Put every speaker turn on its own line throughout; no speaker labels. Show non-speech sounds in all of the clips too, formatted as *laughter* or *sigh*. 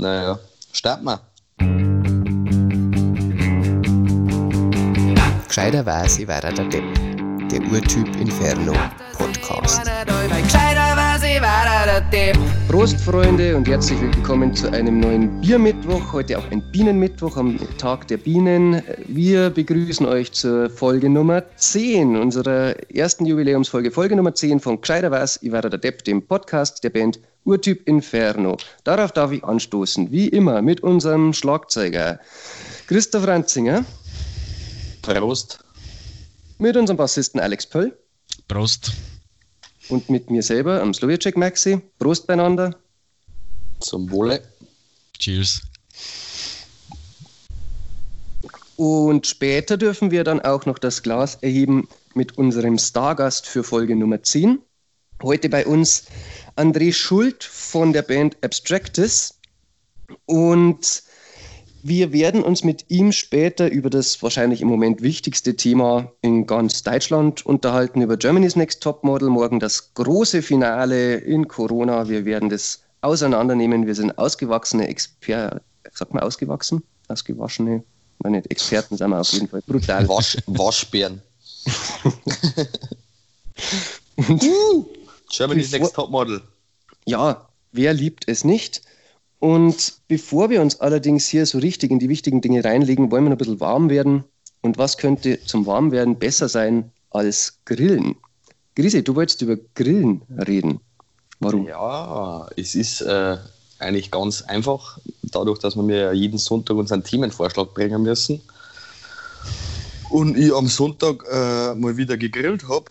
Naja, starten wir.
Gescheiterweise war er der Depp. Der Urtyp Inferno Podcast. Prost, Freunde, und herzlich willkommen zu einem neuen Biermittwoch. Heute auch ein Bienenmittwoch am Tag der Bienen. Wir begrüßen euch zur Folge Nummer 10 unserer ersten Jubiläumsfolge. Folge Nummer 10 von Gescheiter was, ich war der Depp, dem Podcast der Band Urtyp Inferno. Darauf darf ich anstoßen, wie immer, mit unserem Schlagzeuger Christoph Ranzinger.
Prost.
Mit unserem Bassisten Alex Pöll.
Prost.
Und mit mir selber, am Slowiacek Maxi. Prost beieinander.
Zum Wohle.
Cheers.
Und später dürfen wir dann auch noch das Glas erheben mit unserem Stargast für Folge Nummer 10. Heute bei uns André Schuld von der Band Abstractus. Und wir werden uns mit ihm später über das wahrscheinlich im Moment wichtigste Thema in ganz Deutschland unterhalten, über Germany's Next Topmodel. Morgen das große Finale in Corona. Wir werden das auseinandernehmen. Wir sind ausgewachsene Experten. Sagt man ausgewachsen? Ausgewaschene? Meine Experten sind wir auf jeden Fall brutal.
Wasch, Waschbären. *laughs*
Und
Germany's Next Topmodel.
ja, wer liebt es nicht? Und bevor wir uns allerdings hier so richtig in die wichtigen Dinge reinlegen, wollen wir noch ein bisschen warm werden. Und was könnte zum Warmwerden besser sein als Grillen? Grise, du wolltest über Grillen reden. Warum?
Ja, es ist äh, eigentlich ganz einfach, dadurch, dass wir mir ja jeden Sonntag unseren Themenvorschlag bringen müssen. Und ich am Sonntag äh, mal wieder gegrillt habe,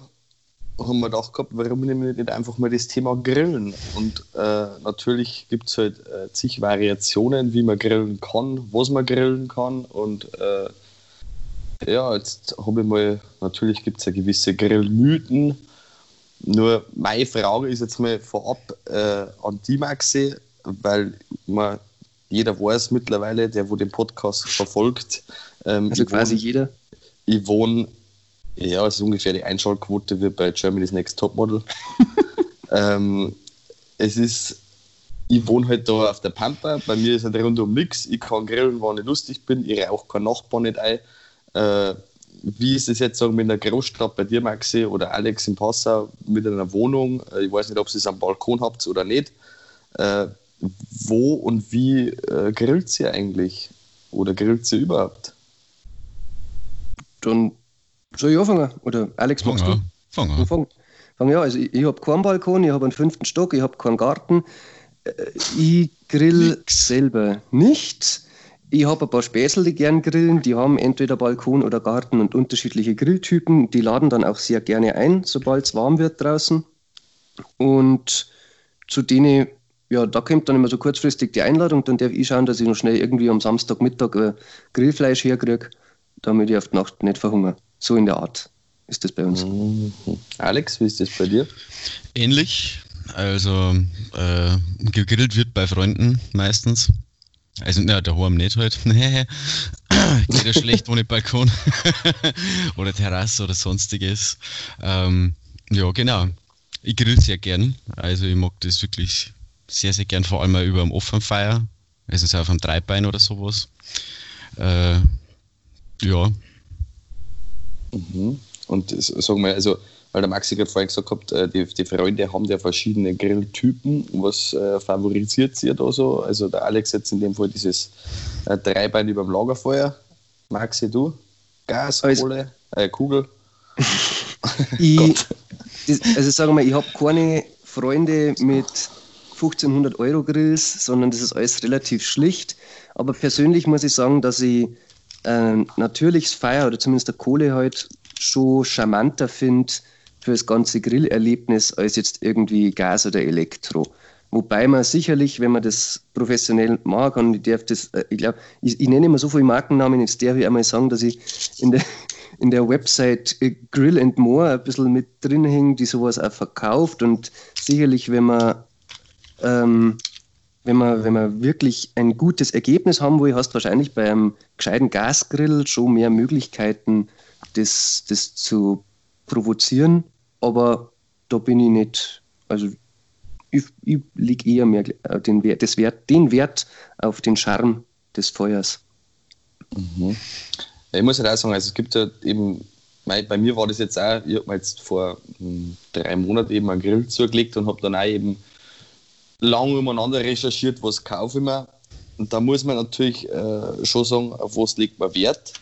haben wir gedacht gehabt, warum nehmen wir nicht einfach mal das Thema Grillen? Und äh, natürlich gibt es halt äh, zig Variationen, wie man grillen kann, was man grillen kann. Und äh, ja, jetzt habe ich mal, natürlich gibt es ja gewisse Grillmythen. Nur meine Frage ist jetzt mal vorab äh, an die Maxi, weil man, jeder weiß mittlerweile, der wo den Podcast verfolgt, ähm,
Also quasi
wohne-
jeder.
ich wohne, ja, es ist ungefähr die Einschaltquote wie bei Germany's Next Topmodel. *laughs* ähm, es ist, ich wohne halt da auf der Pampa, bei mir ist halt rundum nichts. Ich kann grillen, wann ich lustig bin, ich rauche keinen Nachbarn nicht ein. Äh, wie ist es jetzt sagen in der Großstadt bei dir, Maxi, oder Alex in Passau mit einer Wohnung? Äh, Ich weiß nicht, ob ihr es am Balkon habt oder nicht. Äh, wo und wie äh, grillt ihr eigentlich? Oder grillt ihr überhaupt?
Dann soll ich anfangen? Oder Alex,
Fang
magst du?
an. Fang an.
Fang, fang ja, also ich, ich habe keinen Balkon, ich habe einen fünften Stock, ich habe keinen Garten. Äh, Ich grill
Nix.
selber nicht. Ich habe ein paar Späßel, die gern grillen. Die haben entweder Balkon oder Garten und unterschiedliche Grilltypen. Die laden dann auch sehr gerne ein, sobald es warm wird draußen. Und zu denen, ja, da kommt dann immer so kurzfristig die Einladung. Dann darf ich schauen, dass ich noch schnell irgendwie am Samstagmittag äh, Grillfleisch herkriege, damit ich auf die Nacht nicht verhungere. So in der Art ist das bei uns.
Mhm. Alex, wie ist das bei dir?
Ähnlich. Also äh, gegrillt wird bei Freunden meistens. Also na, daheim nicht halt. *laughs* Geht ja schlecht ohne Balkon *laughs* oder Terrasse oder sonstiges. Ähm, ja, genau. Ich grill sehr gern. Also ich mag das wirklich sehr, sehr gern, vor allem auch über dem offenen Feuer. Also so auf einem Dreibein oder sowas. Äh, ja,
Mhm. Und sagen wir, also, weil der Maxi gerade vorhin gesagt hat, äh, die, die Freunde haben ja verschiedene Grilltypen. Was äh, favorisiert ihr da so? Also der Alex jetzt in dem Fall dieses äh, Dreibein über dem Lagerfeuer. Maxi, du? Gas, Kohle, äh, Kugel? *laughs*
Ich, also sagen wir, ich habe keine Freunde mit 1500 Euro Grills, sondern das ist alles relativ schlicht. Aber persönlich muss ich sagen, dass ich äh, natürliches Feuer oder zumindest der Kohle halt schon charmanter finde für das ganze Grillerlebnis als jetzt irgendwie Gas oder Elektro. Wobei man sicherlich, wenn man das professionell machen kann, ich darf das, äh, ich glaube, ich, ich nenne immer so viele Markennamen, jetzt darf ich einmal sagen, dass ich in der, *laughs* in der Website äh, Grill and More ein bisschen mit drin hänge, die sowas auch verkauft und sicherlich, wenn man ähm, wenn man, wenn man wirklich ein gutes Ergebnis haben will, hast du wahrscheinlich bei einem gescheiten Gasgrill schon mehr Möglichkeiten, das, das zu provozieren. Aber da bin ich nicht, also ich, ich lege eher mehr äh, den Wert, das Wert, den Wert auf den Charme des Feuers.
Mhm. Ich muss halt auch sagen, also es gibt ja eben, bei mir war das jetzt auch, ich habe mir jetzt vor hm, drei Monaten eben einen Grill zugelegt und habe dann auch eben lang umeinander recherchiert, was kaufe ich mir. Und da muss man natürlich äh, schon sagen, auf was legt man Wert.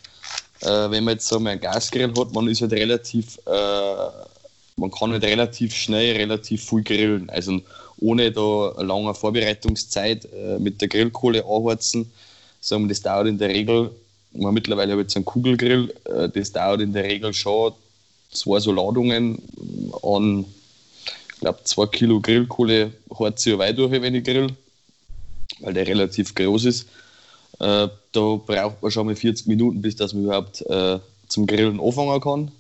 Äh, wenn man jetzt so einen Gasgrill hat, man ist halt relativ, äh, man kann halt relativ schnell relativ viel grillen. Also ohne da eine lange Vorbereitungszeit äh, mit der Grillkohle anheizen. Sagen das dauert in der Regel, man mittlerweile habe ich jetzt einen Kugelgrill, äh, das dauert in der Regel schon zwei so Ladungen an, ich glaube, zwei Kilo Grillkohle hat sie ja weit durch, wenn ich grill, weil der relativ groß ist. Äh, da braucht man schon mal 40 Minuten, bis dass man überhaupt äh, zum Grillen anfangen kann.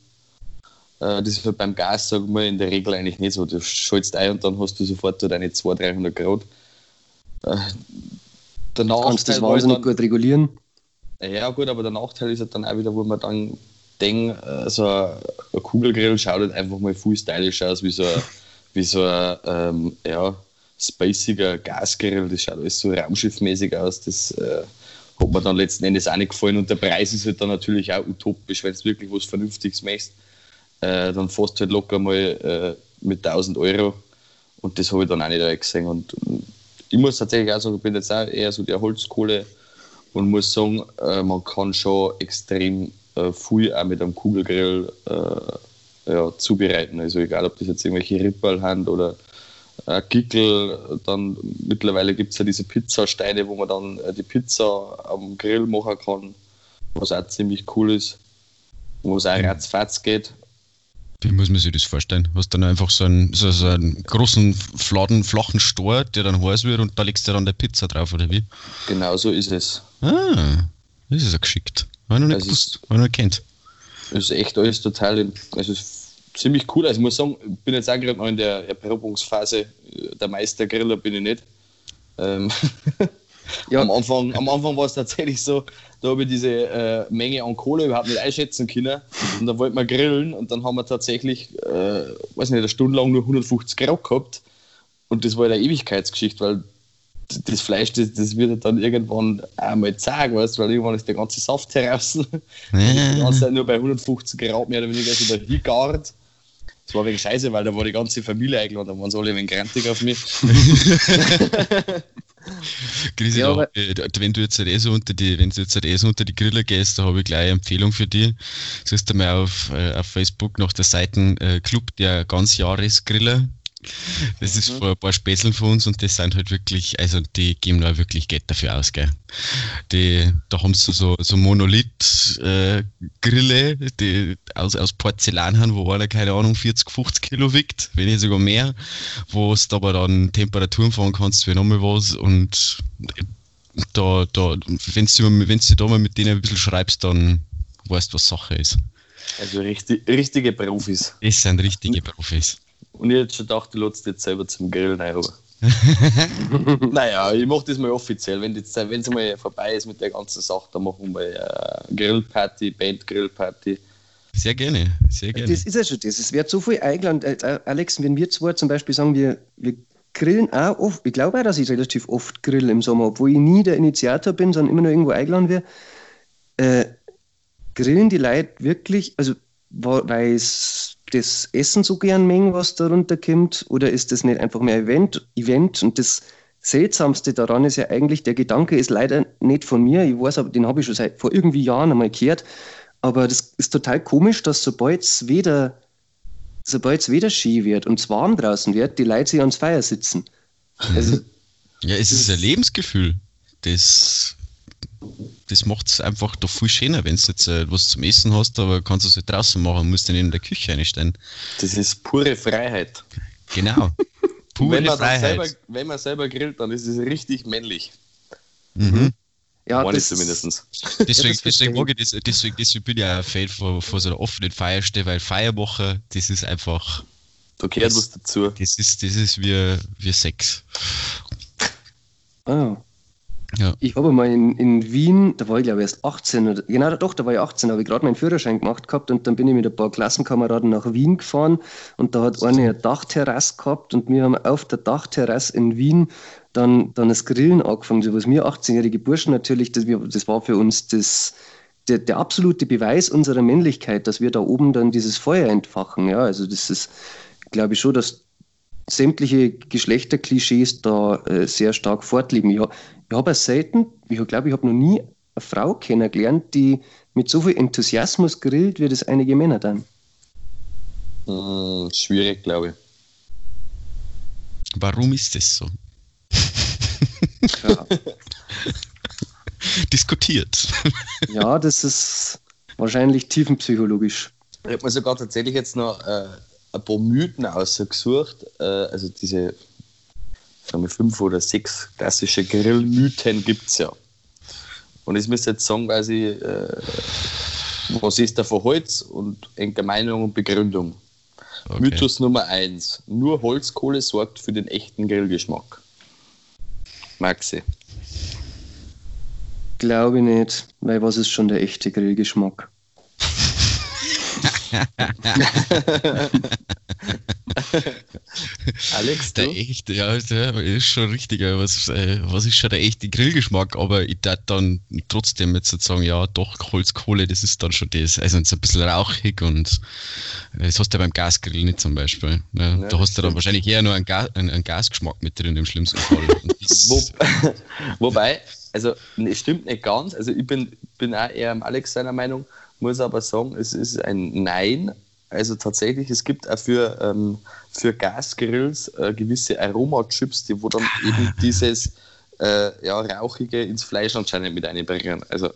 Äh, das ist halt beim Gas, sagen wir, in der Regel eigentlich nicht so. Du schaltest ein und dann hast du sofort deine 200, 300 Grad.
Äh, der Nachteil Kannst das wahnsinnig dann, gut regulieren.
Ja, gut, aber der Nachteil ist halt dann auch wieder, wo man dann denkt, äh, so ein, Kugelgrill schaut halt einfach mal viel stylisch aus, wie so ein, *laughs* wie so ein ähm, ja, spaciger Gasgrill. Das schaut alles so raumschiffmäßig aus. Das äh, hat mir dann letzten Endes auch nicht gefallen. Und der Preis ist halt dann natürlich auch utopisch, wenn du wirklich was Vernünftiges machst. Äh, dann fährst du halt locker mal äh, mit 1000 Euro. Und das habe ich dann auch nicht gesehen. Und ich muss tatsächlich auch sagen, ich bin jetzt auch eher so der Holzkohle und muss sagen, äh, man kann schon extrem äh, viel auch mit einem Kugelgrill äh, ja, zubereiten. Also egal, ob das jetzt irgendwelche Rippel haben oder äh, Gickel, dann mittlerweile gibt es ja diese Pizzasteine, wo man dann äh, die Pizza am Grill machen kann, was auch ziemlich cool ist, wo es auch mhm. ratzfatz geht.
Wie muss man sich das vorstellen? Du hast dann einfach so einen, so, so einen großen, fladen, flachen Stor, der dann heiß wird und da legst du dann der Pizza drauf, oder wie?
Genau so ist es.
Ah, das ist ja geschickt. Habe ich noch nicht gewusst, habe ich noch kennt.
Das ist echt alles total, also ziemlich cool. Also ich muss sagen, ich bin jetzt auch gerade noch in der Erprobungsphase. Der Meistergriller bin ich nicht. Ähm *laughs* ja. am, Anfang, am Anfang war es tatsächlich so, da habe ich diese äh, Menge an Kohle überhaupt nicht einschätzen können. Und dann wollten wir grillen und dann haben wir tatsächlich, äh, weiß nicht, eine Stunde lang nur 150 Grad gehabt. Und das war eine Ewigkeitsgeschichte, weil das Fleisch, das, das wird dann irgendwann einmal zeigen, weißt weil irgendwann ist der ganze Saft heraus. Die ganze Zeit nur bei 150 Grad mehr oder weniger so der Higard. Das war wegen Scheiße, weil da war die ganze Familie eingeladen, da waren sie alle wenig grantig auf mich. *laughs*
Grisi, ja, da, wenn du jetzt eh so unter die, wenn du jetzt eh so unter die Griller gehst, da habe ich gleich eine Empfehlung für dich. Siehst du mal auf, äh, auf Facebook nach der Seite äh, Club der Ganzjahresgriller. Das ist mhm. vor ein paar Späßeln von uns und das sind halt wirklich, also die geben da wirklich Geld dafür aus, gell. Die, da haben sie so, so Monolith-Grille, äh, die aus, aus Porzellan haben, wo einer, keine Ahnung, 40, 50 Kilo wiegt, wenn nicht sogar mehr, wo du aber dann Temperaturen fahren kannst für nochmal was und da, da, wenn du, wenn du da mal mit denen ein bisschen schreibst, dann weißt du, was Sache ist.
Also richtig, richtige Profis.
Das sind richtige Profis.
Und ich hätte schon gedacht, du lädst jetzt selber zum Grillen ein. *laughs* naja, ich mache das mal offiziell. Wenn es mal vorbei ist mit der ganzen Sache, dann machen wir eine Grillparty, Band-Grillparty.
Sehr gerne, sehr gerne.
Das ist ja schon das. Es wird so viel eingeladen. Äh, Alex, wenn wir zwei zum Beispiel sagen, wir, wir grillen auch oft, ich glaube auch, dass ich relativ oft grill im Sommer, obwohl ich nie der Initiator bin, sondern immer nur irgendwo eingeladen werde. Äh, grillen die Leute wirklich, also weil es das Essen so gern mengen, was darunter kommt, oder ist das nicht einfach mehr Event? Event? Und das Seltsamste daran ist ja eigentlich, der Gedanke ist leider nicht von mir, ich weiß aber, den habe ich schon seit vor irgendwie Jahren einmal gehört, aber das ist total komisch, dass sobald es wieder, sobald es wieder Ski wird und es warm draußen wird, die Leute sich ans Feuer sitzen. *laughs*
Also, ja, es ist ein Lebensgefühl. Das das macht es einfach doch viel schöner, wenn du jetzt äh, was zum Essen hast, aber kannst du es halt draußen machen, musst du nicht in der Küche einstellen.
Das ist pure Freiheit.
Genau. *laughs*
Pure wenn man Freiheit. Selber, wenn man selber grillt, dann ist es richtig männlich.
Mhm.
Ja, Meine das zumindest.
Deswegen, *laughs* ja, deswegen, mag ich das, deswegen, deswegen bin ich auch ein Fan von, von so einer offenen Feierstelle, weil Feierwoche, das ist einfach.
Da gehört das, was dazu.
Das ist, das ist wie, wie Sex.
Oh. Ja. Ich habe mal in, in Wien, da war ich glaube ich erst 18, oder, genau doch, da war ich 18, habe ich gerade meinen Führerschein gemacht gehabt und dann bin ich mit ein paar Klassenkameraden nach Wien gefahren und da hat eine eine Dachterrasse gehabt und wir haben auf der Dachterrasse in Wien dann, dann das Grillen angefangen. So was wir 18-jährige Burschen natürlich, das, das war für uns das, der, der absolute Beweis unserer Männlichkeit, dass wir da oben dann dieses Feuer entfachen. Ja, also das ist, glaube ich schon, dass sämtliche Geschlechterklischees da äh, sehr stark fortleben. Ich, ich habe selten, ich glaube, ich habe noch nie eine Frau kennengelernt, die mit so viel Enthusiasmus grillt, wie das einige Männer dann.
Hm, schwierig, glaube ich.
Warum ist das so? Ja. *laughs* Diskutiert.
Ja, das ist wahrscheinlich tiefenpsychologisch.
Ich habe mir sogar tatsächlich jetzt noch äh, ein paar Mythen ausgesucht. Äh, also diese sagen wir, fünf oder sechs klassische Grillmythen gibt es ja. Und ich müsste jetzt sagen, ich, äh, was ist der Holz und enge Meinung und Begründung. Okay. Mythos Nummer eins: Nur Holzkohle sorgt für den echten Grillgeschmack. Maxi.
Glaube ich nicht, weil was ist schon der echte Grillgeschmack? *laughs*
Alex, der echte, ja, der ist schon richtig. Was, äh, was ist schon der echte Grillgeschmack? Aber ich darf dann trotzdem jetzt sagen, ja, doch, Holzkohle, das ist dann schon das. Also so ein bisschen rauchig und äh, das hast du ja beim Gasgrill nicht zum Beispiel. Ne? Ja, da hast du dann wahrscheinlich eher nur einen, Ga einen, einen, Gasgeschmack mit drin im schlimmsten Fall. *laughs*
Wo, *laughs* wobei, also es stimmt nicht ganz. Also ich bin, bin auch eher am Alex seiner Meinung, muss aber sagen, es ist ein Nein. Also tatsächlich, es gibt auch für, ähm, für Gasgrills äh, gewisse Aromachips, die wo dann eben *laughs* dieses äh, ja, Rauchige ins Fleisch anscheinend mit einbringen. Also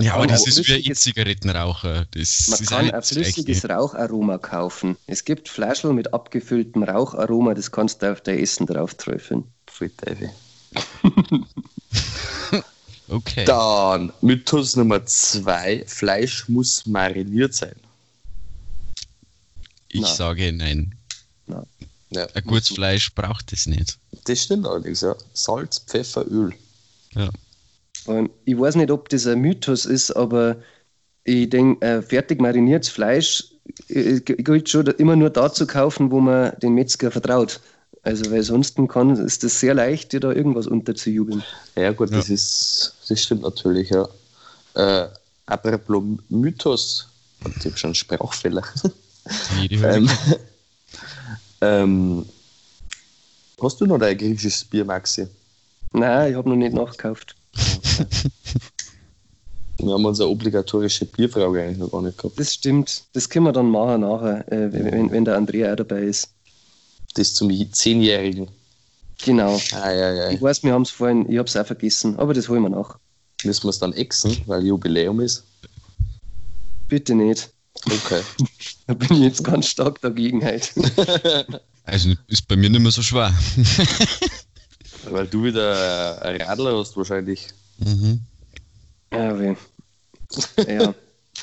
ja, aber das ist wie ein E-Zigarettenraucher. Das
man kann ein flüssiges Raucharoma kaufen. Es gibt Fleischl mit abgefülltem Raucharoma, das kannst du auf dein Essen drauf träufeln. *laughs*
okay. Dann Mythos Nummer zwei: Fleisch muss mariniert sein.
Ich nein. sage nein. nein. Ja. Ein gutes Fleisch braucht es nicht.
Das stimmt allerdings, ja. Salz, Pfeffer, Öl.
Ja. Und ich weiß nicht, ob das ein Mythos ist, aber ich denke, äh, fertig mariniertes Fleisch äh, gilt schon immer nur da zu kaufen, wo man den Metzger vertraut. Also, weil sonst kann, ist das sehr leicht, dir da irgendwas unterzujubeln.
Ja, gut, ja. Das, ist, das stimmt natürlich, ja. Äh, apropos Mythos, ich habe schon Sprachfehler. *laughs* ähm, *laughs* ähm, hast du noch dein griechisches Bier, Maxi?
Nein, ich habe noch nicht nachgekauft. *laughs*
Wir haben unsere obligatorische Bierfrage eigentlich noch gar nicht gehabt.
Das stimmt. Das können wir dann machen nachher, äh, wenn, wenn der Andrea auch dabei ist.
Das zum Zehnjährigen.
Genau. Ah, ja, ja. Ich weiß, wir haben es vorhin, ich habe es auch vergessen, aber das holen wir nach.
Müssen wir es dann exen, weil Jubiläum ist?
Bitte nicht.
Okay. *laughs*
da bin ich jetzt ganz stark dagegen halt. *laughs*
also ist bei mir nicht mehr so schwer. *laughs*
Weil du wieder ein Radler hast wahrscheinlich.
Mhm. Ja, weh. Ja.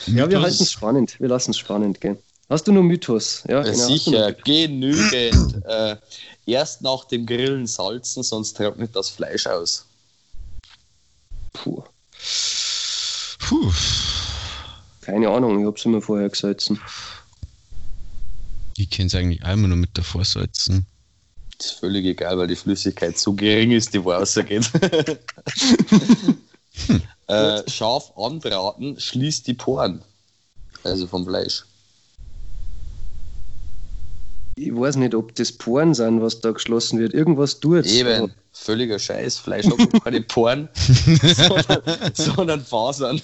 ja, wir halten es spannend. Wir lassen es spannend gehen. Hast du noch Mythos?
Ja, genau. Sicher, genügend. äh, erst nach dem Grillen salzen, sonst trocknet das Fleisch aus.
Puh. Puh. Keine Ahnung, ich habe es immer vorher gesalzen.
Ich kenne es eigentlich einmal nur mit davor salzen
ist völlig egal, weil die Flüssigkeit so gering ist, die wo rausgeht. *laughs* äh, scharf anbraten schließt die Poren. Also vom Fleisch.
Ich weiß nicht, ob das Poren sind, was da geschlossen wird. Irgendwas tut
Eben, völliger Scheiß. Fleisch hat keine Poren, *laughs* sondern, sondern Fasern.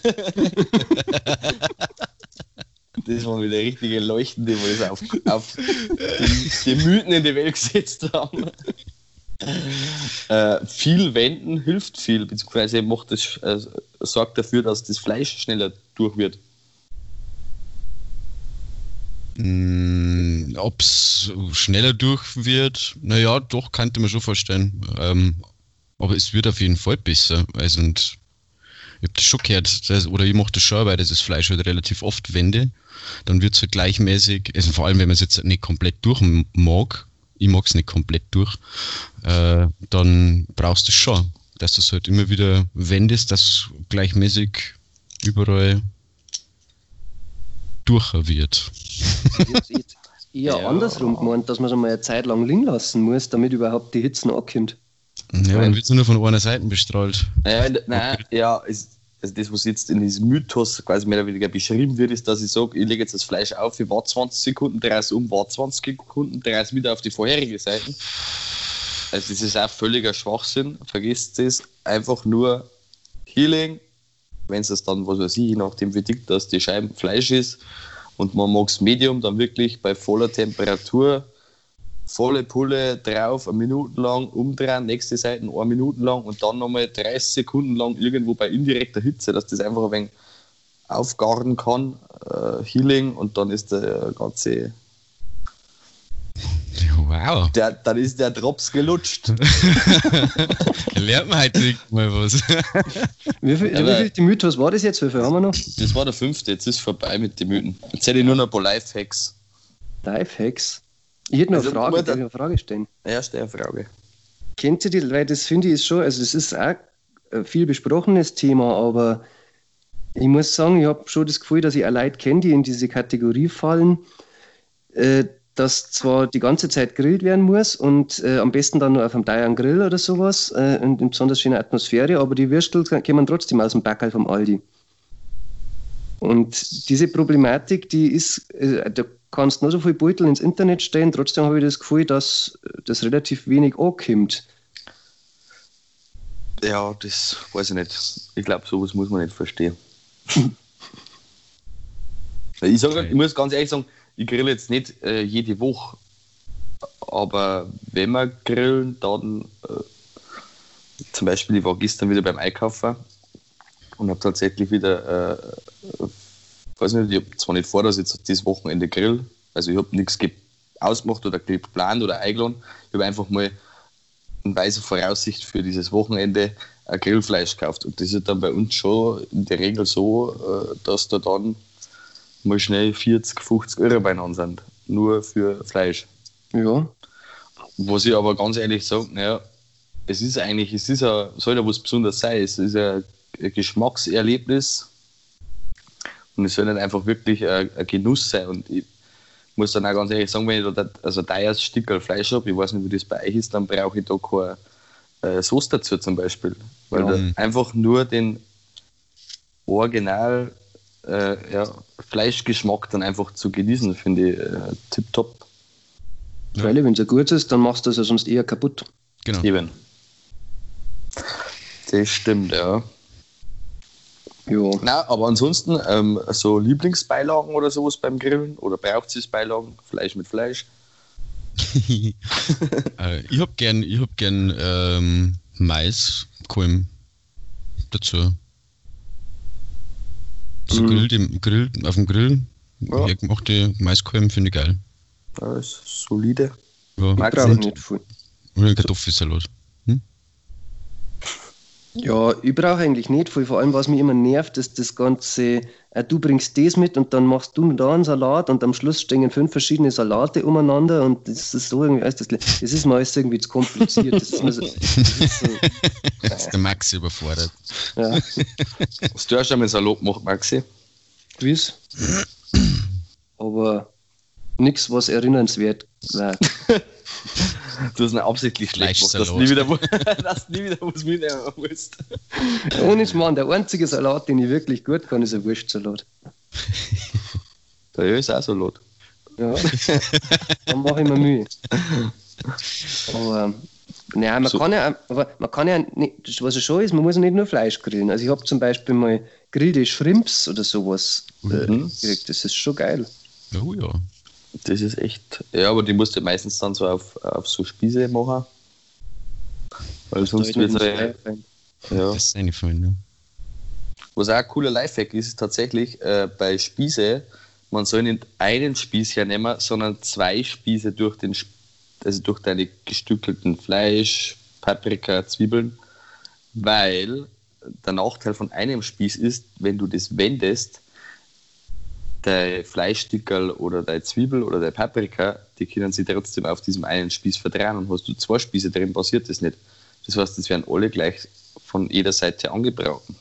Das waren wieder richtige Leuchtende, wo es auf, auf die, die, Mythen in die Welt gesetzt haben. Äh, viel Wenden hilft viel, beziehungsweise macht das, äh, sorgt dafür, dass das Fleisch schneller durch wird.
Mm, Ob es schneller durch wird, naja, doch, könnte man schon vorstellen. Ähm, aber es wird auf jeden Fall besser. Also, und ich habe das schon gehört, das, oder ich mache das schon, weil das Fleisch halt relativ oft wende dann wird es halt gleichmäßig, also vor allem wenn man es jetzt nicht komplett durch mag, ich mag es nicht komplett durch, äh, dann brauchst du es schon. dass du es halt immer wieder wendest, dass gleichmäßig überall durch wird. *laughs*
Eher ja. andersrum gemeint, dass man es einmal eine Zeit lang liegen lassen muss, damit überhaupt die Hitze ankommt.
Ja, dann wird es nur von einer Seite bestrahlt.
Ja, nein, ja, ist, also das, was jetzt in diesem Mythos quasi mehr oder weniger beschrieben wird, ist, dass ich sage, ich lege jetzt das Fleisch auf, ich warte 20 Sekunden, drehe es um, warte 20 Sekunden, drehe es wieder auf die vorherige Seite. Also das ist auch völliger Schwachsinn, vergisst es. Einfach nur Healing, wenn es dann, was weiß ich, je nachdem wie dick das die Scheiben Fleisch ist und man mag es Medium, dann wirklich bei voller Temperatur volle Pulle drauf, eine Minute lang umdrehen, nächste Seite eine Minute lang und dann nochmal 30 Sekunden lang irgendwo bei indirekter Hitze, dass das einfach ein wenig aufgaren kann, äh, Healing und dann ist der ganze.
Wow.
Der, dann ist der Drops gelutscht. *laughs*
Lernt man halt nicht mal was.
wie viel, wie viel die Mythos war das jetzt? Wie viel haben wir noch?
Das war der fünfte, jetzt ist vorbei mit den Mythen. Jetzt hätte ich nur noch ein paar Lifehacks.
Lifehacks? Ich hätte noch also, eine Frage, darf ich eine Frage stellen?
Ja, stell eine Frage.
Kennt ihr die, weil das finde ich ist schon, also das ist auch ein viel besprochenes Thema, aber ich muss sagen, ich habe schon das Gefühl, dass ich auch Leute kenne, die in diese Kategorie fallen, äh, dass zwar die ganze Zeit grillt werden muss und äh, am besten dann nur auf einem Bayern Grill oder sowas äh, und in besonders schöner Atmosphäre, aber die Würstel kommen trotzdem aus dem Backerl vom Aldi. Und diese Problematik, die ist, äh, da kannst nur so viel Beutel ins Internet stellen, trotzdem habe ich das Gefühl, dass das relativ wenig ankommt.
Ja, das weiß ich nicht. Ich glaube, sowas muss man nicht verstehen. *laughs* ich, sag, ich muss ganz ehrlich sagen, ich grill jetzt nicht äh, jede Woche, aber wenn wir grillen, dann äh, zum Beispiel, ich war gestern wieder beim Einkaufen und habe tatsächlich wieder, äh, weiß nicht, ich habe zwar nicht vor, dass ich jetzt dieses Wochenende grill, also ich habe nichts ausgemacht oder geplant oder eingeladen, ich habe einfach mal in weiser Voraussicht für dieses Wochenende ein Grillfleisch gekauft. Und das ist dann bei uns schon in der Regel so, äh, dass da dann mal schnell 40, 50 Euro beieinander sind. Nur für Fleisch.
Ja.
Was ich aber ganz ehrlich sage, naja, es ist eigentlich, es ist ja, soll ja was Besonderes sein. Es ist ja ein Geschmackserlebnis und es soll nicht einfach wirklich ein, ein Genuss sein. Und ich muss dann auch ganz ehrlich sagen, wenn ich da also ein teures Stück Fleisch habe, ich weiß nicht, wie das bei euch ist, dann brauche ich da keine äh, Sauce dazu zum Beispiel. Weil ja. einfach nur den Original äh, ja, Fleischgeschmack dann einfach zu genießen, finde ich äh, tipptopp.
Ja. Weil, wenn es ja gut ist, dann machst du es ja sonst eher kaputt.
Genau. Eben. Das stimmt, ja. Ja. Na, aber ansonsten, ähm, so Lieblingsbeilagen oder sowas beim Grillen? Oder braucht es Beilagen? Fleisch mit Fleisch? *laughs*
äh, ich hab gern, ich hab gern ähm, Maiskolben dazu. So mhm. Grill, dem Grill, auf dem Grill ja. gemachte Maiskolben finde ich geil.
Ja, ist solide.
Ja. Mag ich nicht viel.
Oder Kartoffelsalat. Hm?
Ja, ich brauche eigentlich nicht viel. Vor allem, was mich immer nervt, ist das ganze, äh, du bringst das mit und dann machst du da einen Salat und am Schluss stehen fünf verschiedene Salate umeinander und das ist so irgendwie, das, das ist mir alles irgendwie zu kompliziert. Das ist, so, das
ist, so, *laughs* das ist der Maxi überfordert.
Ja. Hast du auch schon mal Salat gemacht, Maxi?
Gewiss. Aber nichts, was erinnernswert war. *laughs*
Du hast ihn absichtlich schlecht gemacht, dass du nie wieder, *laughs* dass nie wieder was mitnehmen musst.
Ohne Schmarrn, der einzige Salat, den ich wirklich gut kann, ist ein Wurstsalat.
Der ist auch Salat.
Ja, dann mache ich mir Mühe. Aber, naja, man so. kann ja, aber man kann ja nicht, was ja schon ist, man muss ja nicht nur Fleisch grillen. Also ich habe zum Beispiel mal grillte Shrimps oder sowas äh, mhm. gekriegt. Das ist schon geil.
Oh ja.
Das ist echt. Ja, aber die musst du meistens dann so auf, auf so Spieße machen. Weil sonst wird es
ja. Das ist eine ne?
Was auch ein cooler Lifehack ist, ist tatsächlich äh, bei Spieße, man soll nicht einen Spieß hernehmen, sondern zwei Spieße durch den also durch deine gestückelten Fleisch, Paprika, Zwiebeln, weil der Nachteil von einem Spieß ist, wenn du das wendest, dein Fleischstickerl oder deine Zwiebel oder deine Paprika, die können sich trotzdem auf diesem einen Spieß verdrehen und hast du zwei Spieße drin, passiert das nicht. Das heißt, es werden alle gleich von jeder Seite angebraten.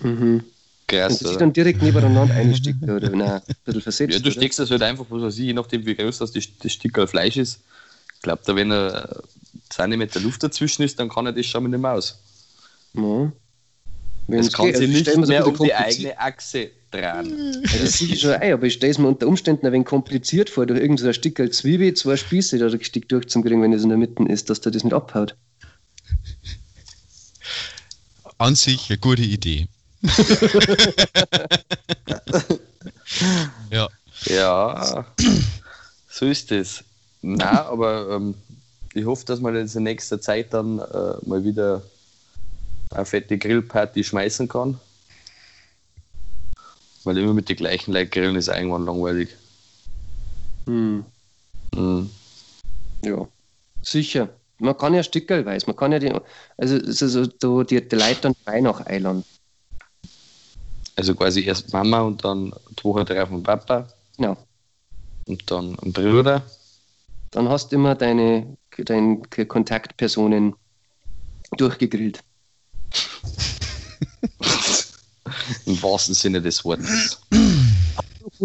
Mhm.
Krass,
Und das sich
oder?
dann direkt nebeneinander einsteckt oder nein, ein bisschen versetzt.
Ja, du
oder?
steckst das halt einfach, was weiß ich, je nachdem, wie groß das, das, das Stück Fleisch ist. Ich glaube, da wenn er Zentimeter Luft dazwischen ist, dann kann er das schon mit dem aus.
Ja. Wenn
Das
es
kann
geht,
sie
also ich
nicht mehr um die eigene Achse drehen.
Ja, das sehe ich schon ein, aber ich stelle es mir unter Umständen ein wenig kompliziert vor, durch irgendein so ein Stück als Zwiebel, zwei Spieße da richtig durchzukriegen, wenn es in der Mitte ist, dass der das nicht abhaut.
An sich eine gute Idee. *laughs* ja.
Ja, so ist es. Na, aber ähm, ich hoffe, dass man jetzt in nächster Zeit dann äh, mal wieder eine fette Grillparty schmeißen kann. Weil immer mit den gleichen Leuten grillen ist irgendwann langweilig.
Hm.
Mhm.
Ja, sicher. Man kann ja stückelweise, man kann ja die, also so, so, die, die Leute dann frei nach.
Also quasi erst Mama und dann die Woche drauf und Papa
Genau.
und dann ein Bruder.
Dann hast du immer deine, deine Kontaktpersonen durchgegrillt. *laughs*
Im wahrsten Sinne des Wortes.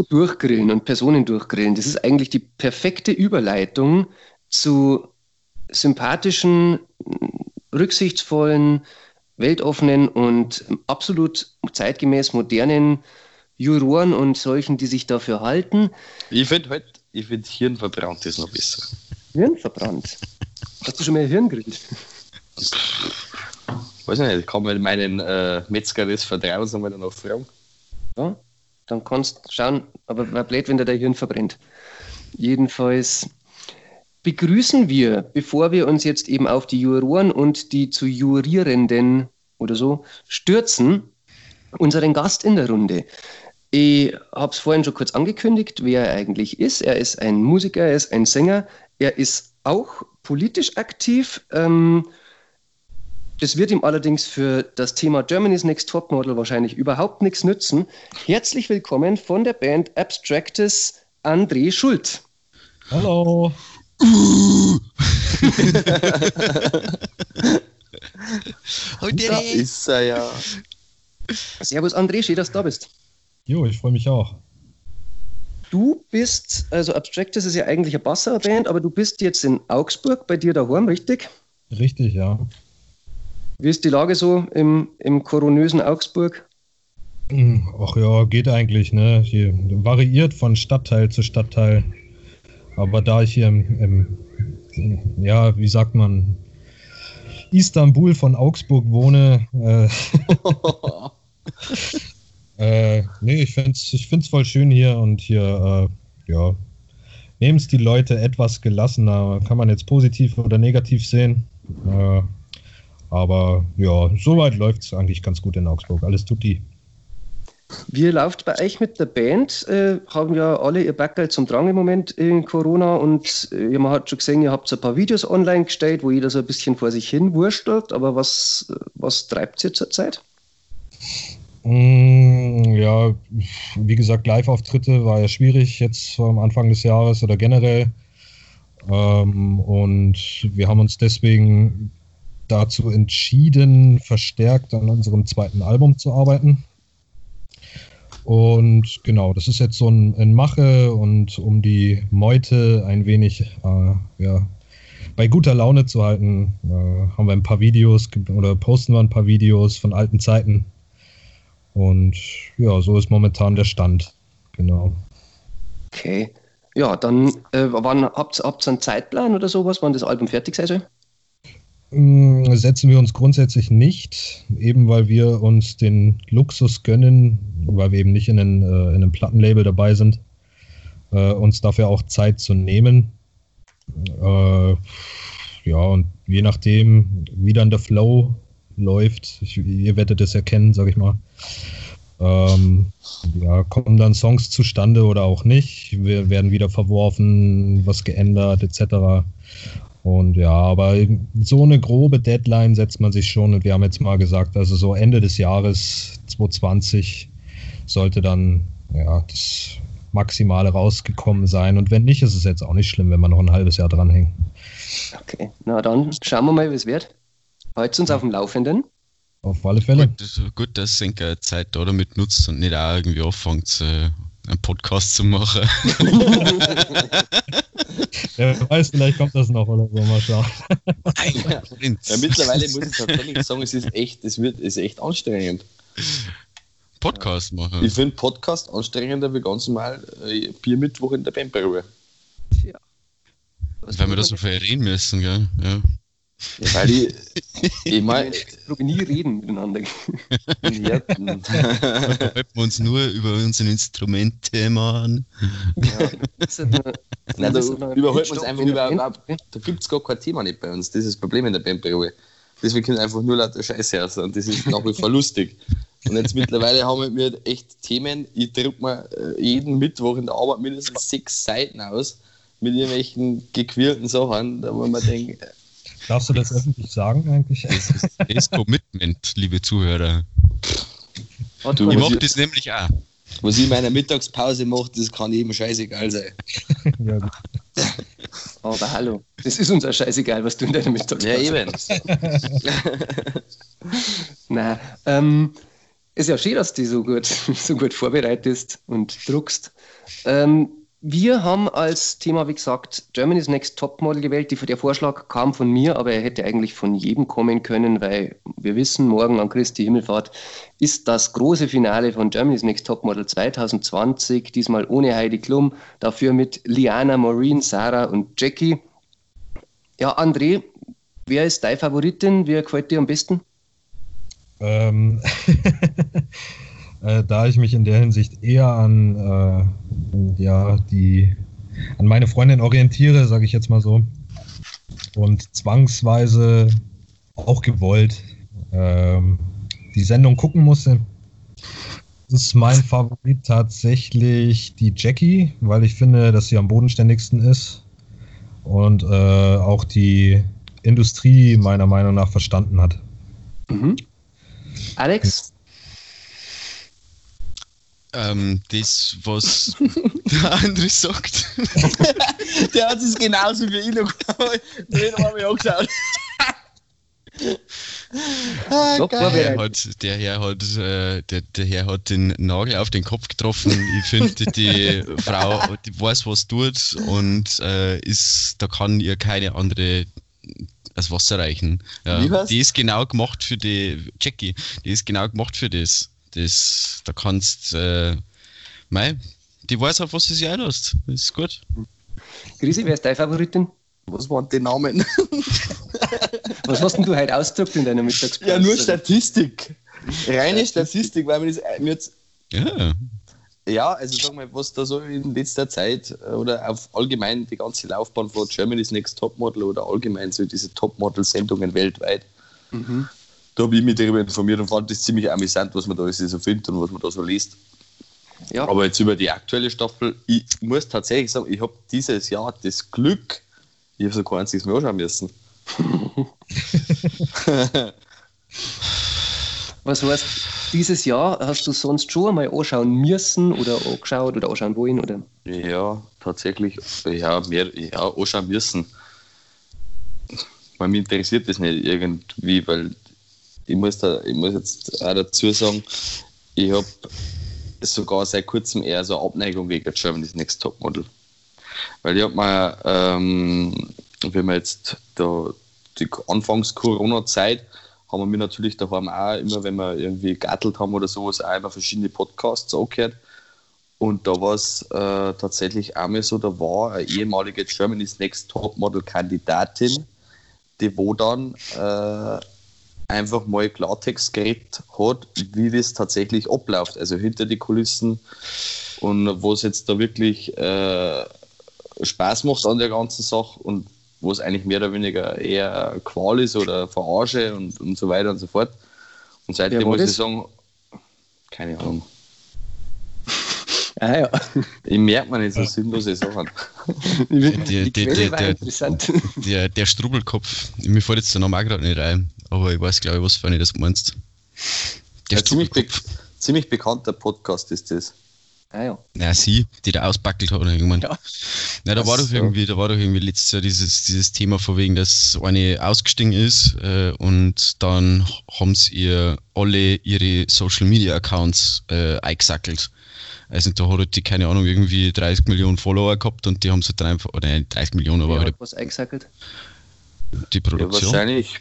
Durchgrillen und Personen durchgrillen, das ist eigentlich die perfekte Überleitung zu sympathischen, rücksichtsvollen, weltoffenen und absolut zeitgemäß modernen Juroren und solchen, die sich dafür halten.
Ich finde halt, ich finde Hirnverbrannt ist noch besser.
Hirn verbrannt. Hast du schon mal Hirn grillt?
Weiß ich nicht, ich kann man meinen äh, Metzger des Vertrauens einmal danach fragen.
Ja, dann kannst du schauen, aber war blöd, wenn der Hirn verbrennt. Jedenfalls begrüßen wir, bevor wir uns jetzt eben auf die Juroren und die zu Jurierenden oder so stürzen, unseren Gast in der Runde. Ich habe es vorhin schon kurz angekündigt, wer er eigentlich ist. Er ist ein Musiker, er ist ein Sänger, er ist auch politisch aktiv. Ähm, das wird ihm allerdings für das Thema Germany's Next Topmodel wahrscheinlich überhaupt nichts nützen. Herzlich willkommen von der Band Abstractus, André Schult.
Hallo. *laughs*
Da ist er ja.
Servus André, schön, dass du da bist.
Jo, ich freue mich auch.
Du bist, also Abstractus ist ja eigentlich eine Basser-Band, aber du bist jetzt in Augsburg bei dir daheim, richtig?
Richtig, ja.
Wie ist die Lage so im, im koronösen Augsburg?
Hm, Ach ja, geht eigentlich, ne? Hier variiert von Stadtteil zu Stadtteil. Aber da ich hier im, im ja, wie sagt man, Istanbul von Augsburg wohne, äh, *laughs* *laughs* äh, nee, ich finde es ich find's voll schön hier und hier, äh, ja, nehmen es die Leute etwas gelassener. Kann man jetzt positiv oder negativ sehen. Äh, aber ja, soweit läuft es eigentlich ganz gut in Augsburg. Alles tut die.
Wie läuft bei euch mit der Band? Äh, haben ja alle ihr Backerl zum Drang im Moment in Corona und äh, man hat schon gesehen, ihr habt so ein paar Videos online gestellt, wo jeder so ein bisschen vor sich hin wurstelt. Aber was, was treibt ihr zurzeit?
Mm, ja, wie gesagt, Live-Auftritte war ja schwierig jetzt am Anfang des Jahres oder generell. Ähm, und wir haben uns deswegen dazu entschieden, verstärkt an unserem zweiten Album zu arbeiten. Und genau, das ist jetzt so ein, ein Mache und um die Meute ein wenig äh, ja, bei guter Laune zu halten, äh, haben wir ein paar Videos oder posten wir ein paar Videos von alten Zeiten. Und ja, so ist momentan der Stand. Genau.
Okay. Ja, dann äh, wann habt ihr einen Zeitplan oder sowas, wann das Album fertig sein soll?
Mm, Setzen wir uns grundsätzlich nicht, eben weil wir uns den Luxus gönnen, weil wir eben nicht in, einen, äh, in einem Plattenlabel dabei sind, äh, uns dafür auch Zeit zu nehmen. Äh, ja, und je nachdem, wie dann der Flow läuft, ich, ihr werdet es erkennen, sag ich mal, ähm, ja, kommen dann Songs zustande oder auch nicht. Wir werden wieder verworfen, was geändert, etc. Und ja, aber so eine grobe Deadline setzt man sich schon und wir haben jetzt mal gesagt, also so Ende des Jahres 2020 sollte dann ja das Maximale rausgekommen sein. Und wenn nicht, ist es jetzt auch nicht schlimm, wenn wir noch ein halbes Jahr dranhängen.
Okay. Na dann schauen wir mal, wie es wird. Halt's uns auf dem Laufenden.
Auf alle Fälle.
Gut, das, gut, dass ihr Zeit da damit nutzt und nicht auch irgendwie anfängt, äh, einen Podcast zu machen. *laughs*
Wer weiß, vielleicht kommt das noch oder so. Mal schauen.
Ja. Ja, mittlerweile muss ich tatsächlich sagen, es ist echt, es wird, ist echt anstrengend.
Podcast machen.
Ich finde Podcast anstrengender wie ganz normal äh, Biermittwoch in der Bandprobe.
Tja. Was
Weil wir
tut
da so viel reden müssen, gell? Ja.
Ja, weil ich, ich meine,
denn? nie reden miteinander. *laughs*
ja,
Da halten wir uns nur über unsere Instrumente machen.
ja.
Nein,
das
es
Bildstoff
einfach über. Da gibt es gar kein Thema nicht bei uns. Das ist das Problem in der Bandprobe. Deswegen kommt einfach nur lauter Scheiße raus und das ist nach wie vor lustig. Und jetzt mittlerweile haben wir echt Themen. Ich druck mir äh, jeden Mittwoch in der Arbeit mindestens sechs Seiten aus mit irgendwelchen gequirlten Sachen, da wo man denkt,
Darfst du das öffentlich sagen eigentlich?
Das ist, ist Commitment, liebe Zuhörer.
Du,
Ich mache
ich-
das nämlich auch.
was ich in meiner Mittagspause mache, das kann jedem scheißegal sein. *laughs*
ja, gut.
Aber hallo, das ist uns auch scheißegal, was du in deiner Mittagspause
Ja, eben.
machst. *laughs* Nein, ähm, ist ja schön, dass du so gut, *laughs* so gut vorbereitest und druckst. Ähm, wir haben als Thema, wie gesagt, Germany's Next Topmodel gewählt. Der Vorschlag kam von mir, aber er hätte eigentlich von jedem kommen können, weil wir wissen, morgen an Christi Himmelfahrt ist das große Finale von Germany's Next Topmodel 2020. Diesmal ohne Heidi Klum, dafür mit Liana, Maureen, Sarah und Jackie. Ja, André, wer ist deine Favoritin? Wer gefällt dir am besten?
Ähm, *laughs* äh, da ich mich in der Hinsicht eher an, äh, ja, die, an meine Freundin orientiere, sage ich jetzt mal so, und zwangsweise auch gewollt ähm, die Sendung gucken musste, ist mein Favorit tatsächlich die Jackie, weil ich finde, dass sie am bodenständigsten ist und äh, auch die Industrie meiner Meinung nach verstanden hat.
Mhm. Alex?
Ähm, das, was *laughs* der andere sagt. *laughs*
Der hat es genauso wie ich noch wir angeschaut. *laughs* ah, geil.
Der, hat, der, Herr hat, äh, der, der Herr hat den Nagel auf den Kopf getroffen. Ich finde, die Frau die weiß, was tut und äh, ist, da kann ihr keine andere das Wasser reichen. Ja, die ist genau gemacht für die Jackie. Die ist genau gemacht für das. Das da kannst, äh, mei, die weiß auf was sie sich einlässt. Das ist gut.
Grisi, wer ist deine Favoritin?
Was waren die Namen? *laughs*
Was hast denn du heute ausgedruckt in deiner Mittagspause?
Ja, nur Statistik. Reine Statistik, weil mir das mir jetzt.
Ja.
Ja, also sag mal, was da so in letzter Zeit äh, oder auf allgemein die ganze Laufbahn von Germany's Next Topmodel oder allgemein so diese Topmodel-Sendungen weltweit,
Mhm.
Da habe ich mich darüber informiert und fand das ziemlich amüsant, was man da alles so findet und was man da so liest.
Ja,
Aber jetzt über die aktuelle Staffel, ich muss tatsächlich sagen, ich habe dieses Jahr das Glück, ich habe so kein einziges Mehr anschauen müssen. *laughs*
was heißt, dieses Jahr hast du sonst schon einmal anschauen müssen oder angeschaut oder anschauen wollen? Oder?
Ja, tatsächlich, ja, mehr, ja, anschauen müssen. Weil mich interessiert das nicht irgendwie, weil ich muss, da, ich muss jetzt auch dazu sagen, ich habe sogar seit kurzem eher so eine Abneigung gegen Germany's Next Topmodel. Weil ich habe mir, ähm, wenn wir jetzt da die Anfangs-Corona-Zeit, haben wir mir natürlich daheim auch immer, wenn wir irgendwie gattelt haben oder sowas, auch immer verschiedene Podcasts angehört. Und da war es äh, tatsächlich einmal so, da war eine ehemalige Germany's Next Topmodel-Kandidatin, die wo dann äh, einfach mal Klartext geredet hat, wie das tatsächlich abläuft, also hinter die Kulissen und was jetzt da wirklich äh, Spaß macht an der ganzen Sache und wo es eigentlich mehr oder weniger eher Qual ist oder Verarsche und, und so weiter und so fort. Und seitdem muss ich sagen, keine Ahnung.
Ah ja,
Ich merke mir nicht so sinnlose Sachen.
Der,
die
der, der, der, der Strubbelkopf. Mir fällt jetzt der Name auch gerade nicht rein, aber ich weiß, glaube ich, was für eine das meinst. Der
Ein ziemlich, be ziemlich bekannter Podcast ist das.
Ah, ja. ja, sie, die da ausbackelt hat oder irgendwann. Ja. Na, da war doch irgendwie, da war doch irgendwie letztes Jahr dieses, dieses Thema von wegen, dass eine ausgestiegen ist äh, und dann haben sie ihr alle ihre Social Media Accounts äh, eingesackelt. Also da hat die, keine Ahnung, irgendwie 30 Millionen Follower gehabt und die haben sie dann einfach, oder nicht 30 Millionen, aber
ja, halt. Was eingesackelt?
Die Produktion.
Ja, wahrscheinlich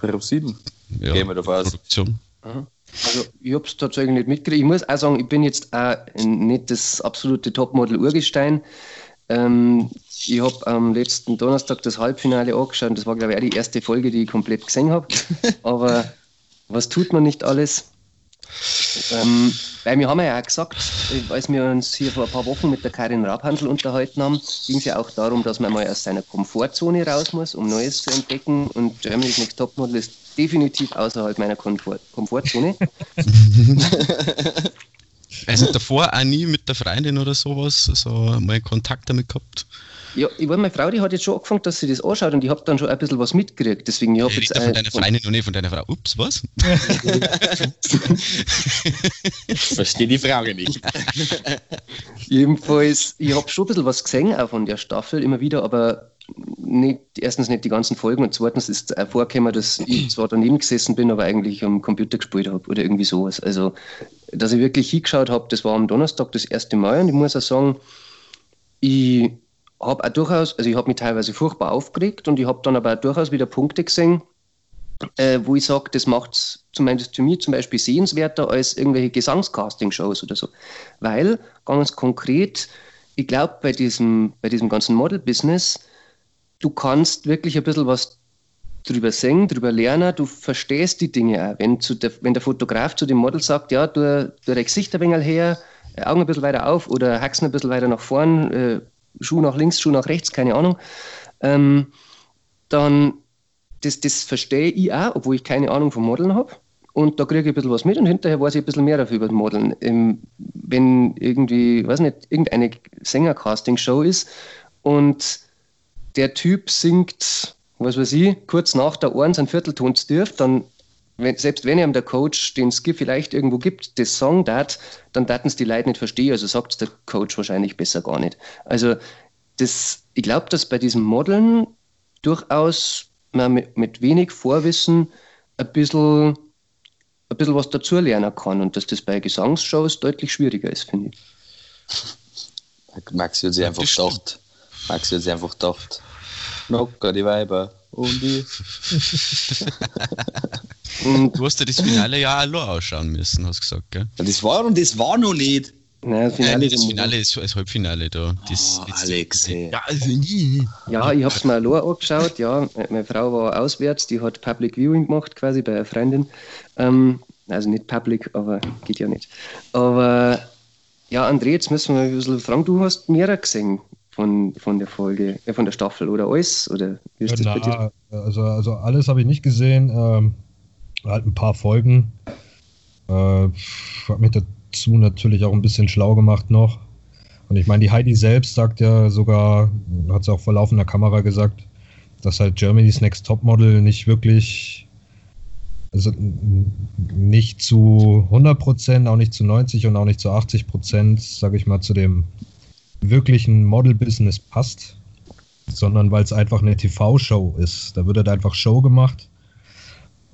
Pro 7. Ja, Gehen wir davon aus. Produktion.
Also ich habe es tatsächlich nicht mitgekriegt. Ich muss auch sagen, ich bin jetzt auch nicht das absolute Topmodel Urgestein. Ähm, ich habe am letzten Donnerstag das Halbfinale angeschaut und das war, glaube ich, auch die erste Folge, die ich komplett gesehen habe. *laughs* Aber was tut man nicht alles? Ähm, weil wir haben ja auch gesagt, als wir uns hier vor ein paar Wochen mit der Karin Rabhandel unterhalten haben, ging es ja auch darum, dass man mal aus seiner Komfortzone raus muss, um Neues zu entdecken. Und Germany's Next Topmodel ist definitiv außerhalb meiner Komfort Komfortzone. *laughs*
also davor auch nie mit der Freundin oder sowas so mal Kontakt damit gehabt?
Ja, ich weiß, meine Frau, die hat jetzt schon angefangen, dass sie das anschaut und ich habe dann schon ein bisschen was mitgekriegt. Deswegen, ich habe
jetzt. von deiner Freundin und nicht von deiner Frau. Ups, was?
Verstehe die Frage nicht. *laughs*
Jedenfalls, ich habe schon ein bisschen was gesehen auch von der Staffel immer wieder, aber nicht, erstens nicht die ganzen Folgen und zweitens ist es vorgekommen, dass ich zwar daneben gesessen bin, aber eigentlich am Computer gespielt habe oder irgendwie sowas. Also, dass ich wirklich hingeschaut habe, das war am Donnerstag das erste Mal und ich muss auch sagen, ich habe auch durchaus, also ich habe mich teilweise furchtbar aufgeregt und ich habe dann aber auch durchaus wieder Punkte gesehen, äh, wo ich sage, das macht es zumindest für mich zum Beispiel sehenswerter als irgendwelche Gesangscasting-Shows oder so. Weil, ganz konkret, ich glaube, bei diesem, bei diesem ganzen Model-Business, du kannst wirklich ein bisschen was drüber singen, drüber lernen, du verstehst die Dinge auch. Wenn, der, wenn der Fotograf zu dem Model sagt, ja, du, du dein Gesicht ein wenig her, Augen ein bisschen weiter auf oder hackst ein bisschen weiter nach vorn, äh, Schuh nach links, Schuh nach rechts, keine Ahnung, ähm, dann das, das verstehe ich auch, obwohl ich keine Ahnung vom Modeln habe. Und da kriege ich ein bisschen was mit und hinterher weiß ich ein bisschen mehr dafür über das Modeln. Ähm, wenn irgendwie, weiß nicht, irgendeine Sänger-Casting-Show ist und der Typ singt, was weiß ich, kurz nach der Ohren sein Viertelton dürft, dann wenn, selbst wenn ihm der Coach den Skill vielleicht irgendwo gibt, das Song dat, dann daten es die Leute nicht verstehen. Also sagt es der Coach wahrscheinlich besser gar nicht. Also das, ich glaube, dass bei diesem Modeln durchaus man mit, mit, wenig Vorwissen ein bisschen, ein bisschen was dazulernen kann und dass das bei Gesangsshows deutlich schwieriger ist, finde ich.
Maxi hat sich einfach gedacht, Maxi hat sich einfach gedacht, Nocker, die Weiber und die. *laughs*
Und du hast ja das Finale ja allein ausschauen müssen, hast du gesagt, gell?
Ja, das war und das war noch nicht.
Nein, das Finale, Nein, das Finale ist das Halbfinale da. Das,
oh, Alex,
Ja, also ja, ich habe es mir allein angeschaut. Ja, meine Frau war auswärts, die hat Public Viewing gemacht, quasi bei einer Freundin. Ähm, also nicht Public, aber geht ja nicht. Aber ja, André, jetzt müssen wir ein bisschen fragen, du hast mehrere gesehen von, von der Folge, äh, von der Staffel oder alles? Oder
wie ist ja, das bei dir? Also, also alles habe ich nicht gesehen. Ähm, halt ein paar Folgen. Äh, habe mich dazu natürlich auch ein bisschen schlau gemacht noch. Und ich meine, die Heidi selbst sagt ja sogar, hat sie auch vor laufender Kamera gesagt, dass halt Germany's Next Topmodel nicht wirklich, also nicht zu 100 Prozent, auch nicht zu 90 und auch nicht zu 80 Prozent, sage ich mal, zu dem wirklichen Model-Business passt, sondern weil es einfach eine TV-Show ist. Da wird halt einfach Show gemacht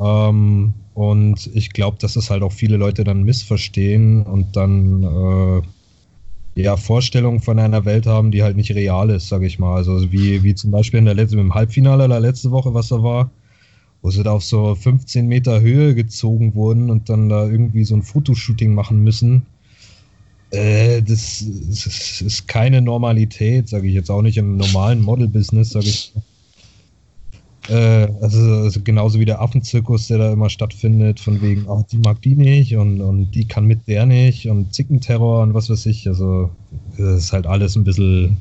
ähm, und ich glaube, dass es halt auch viele Leute dann missverstehen und dann äh, ja Vorstellungen von einer Welt haben, die halt nicht real ist, sage ich mal. Also wie, wie zum Beispiel in der letzten, im Halbfinale der letzte Woche, was da war, wo sie da auf so 15 Meter Höhe gezogen wurden und dann da irgendwie so ein Fotoshooting machen müssen. Äh, das, das, ist keine Normalität, sage ich jetzt auch nicht im normalen Model-Business, sage ich. Äh, also, also, genauso wie der Affenzirkus, der da immer stattfindet, von wegen, ach, die mag die nicht und, und die kann mit der nicht und Zickenterror und was weiß ich. Also das ist halt alles ein bisschen,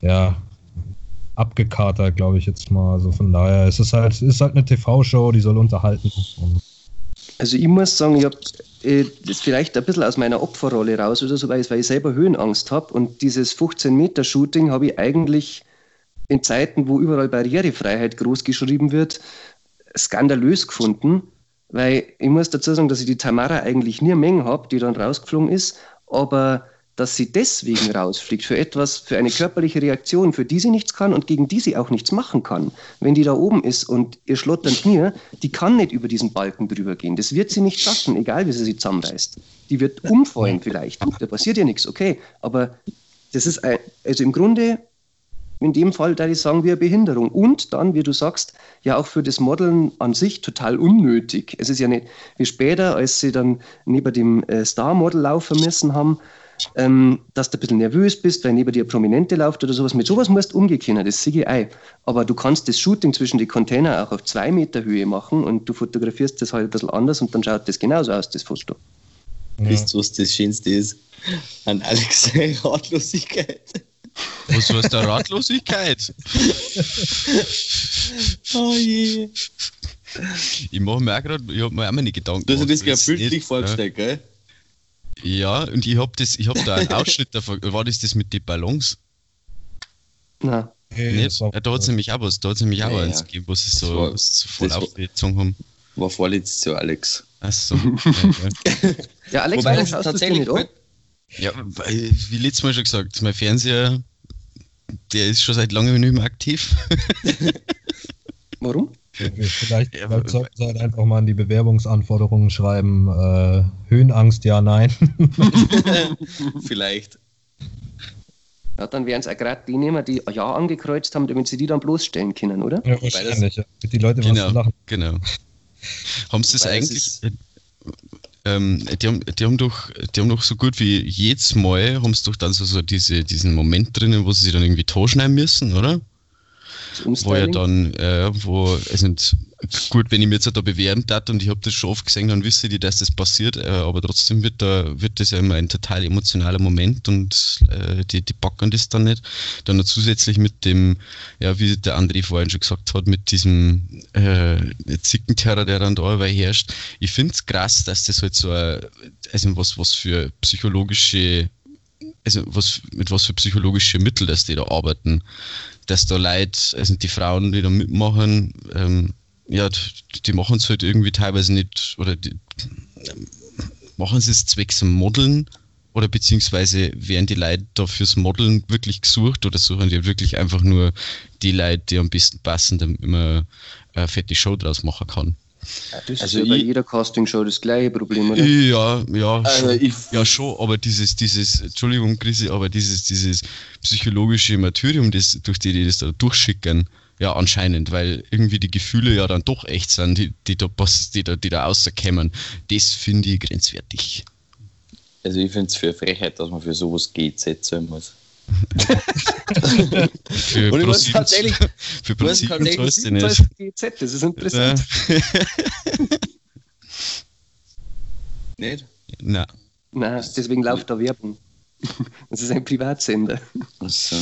ja, abgekatert, glaube ich jetzt mal. Also von daher ist es halt, ist halt eine TV-Show, die soll unterhalten.
Also ich muss sagen, ich habe äh, das vielleicht ein bisschen aus meiner Opferrolle raus oder so, weil ich selber Höhenangst habe und dieses 15-Meter-Shooting habe ich eigentlich in Zeiten, wo überall Barrierefreiheit groß geschrieben wird, skandalös gefunden, weil ich muss dazu sagen, dass ich die Tamara eigentlich nie Menge habe, die dann rausgeflogen ist, aber dass sie deswegen rausfliegt für etwas, für eine körperliche Reaktion, für die sie nichts kann und gegen die sie auch nichts machen kann. Wenn die da oben ist und ihr schlottern Knie, die kann nicht über diesen Balken drüber gehen. Das wird sie nicht schaffen, egal wie sie sich zusammenreißt. Die wird umfallen vielleicht. Da passiert ja nichts, okay. Aber das ist, ein, also im Grunde in dem Fall, da ich sagen wir Behinderung. Und dann, wie du sagst, ja auch für das Modeln an sich total unnötig. Es ist ja nicht wie später, als sie dann neben dem äh, Star-Model laufen müssen haben, ähm, dass du ein bisschen nervös bist, weil neben dir Prominente läuft oder sowas. Mit sowas musst du umgehen das sehe ich ein. Aber du kannst das Shooting zwischen die Container auch auf zwei Meter Höhe machen und du fotografierst das halt ein bisschen anders und dann schaut das genauso aus, das Foto.
Ja. Wisst ihr, was das Schönste ist? An Alex Ratlosigkeit.
Was heißt der Ratlosigkeit? oh je. Ich mache mir auch gerade, ich habe mir auch meine Gedanken
Du hast das gerade bildlich vorgestellt, ja. gell?
Ja, und ich habe hab da einen *laughs* Ausschnitt davon. War das das mit den Ballons?
Nein.
Hey? Ja, da hat es nämlich auch was, da hat es nämlich auch ja, eins gegeben, wo sie so, war, so voll aufgezogen haben.
War vorletztes Jahr, Alex.
Achso.
ja, *laughs* ja, Alex, Wobei, warum tatsächlich nicht
Ja, wie letztes Mal schon gesagt, mein Fernseher, der ist schon seit langem nicht mehr aktiv. *laughs*
warum?
Vielleicht, ja, sollten Sie halt einfach mal in die Bewerbungsanforderungen schreiben, äh, Höhenangst, ja, nein. *laughs*
Vielleicht.
Ja, dann wären es auch gerade die nehmen, die Ja angekreuzt haben, damit sie die dann bloßstellen können, oder?
Ja, wahrscheinlich. Ja. Die Leute
genau, was lachen. Genau. haben sie das eigentlich... Ähm, die, haben, die, haben doch, die haben doch so gut wie jedes Mal haben sie doch dann so, so diese, diesen Moment drinnen, wo sie sich dann irgendwie schneiden müssen, oder? Wo ja dann, äh, wo, es sind gut, wenn ich mir jetzt da bewerben darf und ich habe das schon oft gesehen, dann wisse ich, dass das passiert, äh, aber trotzdem wird da, wird das ja immer ein total emotionaler Moment und äh, die, die packen das dann nicht. Dann noch zusätzlich mit dem, ja, wie der André vorhin schon gesagt hat, mit diesem äh, Zickenterror, der dann da herrscht. Ich finde es krass, dass das halt so, ein, also was, was für psychologische also was, mit was für psychologische Mittel, dass die da arbeiten dass da Leute, also die Frauen, die da mitmachen, ähm, ja, die, die machen es halt irgendwie teilweise nicht, oder die, machen sie es zwecks Modeln oder beziehungsweise werden die Leute da fürs Modeln wirklich gesucht oder suchen die wirklich einfach nur die Leute, die am besten passen, damit man eine fette Show draus machen kann.
Das also ist ja bei jeder Castingshow das gleiche Problem, oder?
Ja, ja, also schon, ja schon, aber dieses, dieses, Entschuldigung, Chrissy, aber dieses, dieses psychologische Martyrium, das, durch die die das da durchschicken, ja, anscheinend, weil irgendwie die Gefühle ja dann doch echt sind, die, die da, die da, die da rauskommen, das finde ich grenzwertig.
Also ich finde es für Frechheit, dass man für sowas GZ zahlen muss
für und ich muss tatsächlich, *laughs* für Prinzip
tatsächlich nicht. GZ, das ist interessant. *laughs*
nicht?
Nein.
Nein, deswegen läuft da Werbung. *laughs* Das ist ein Privatsender.
Achso.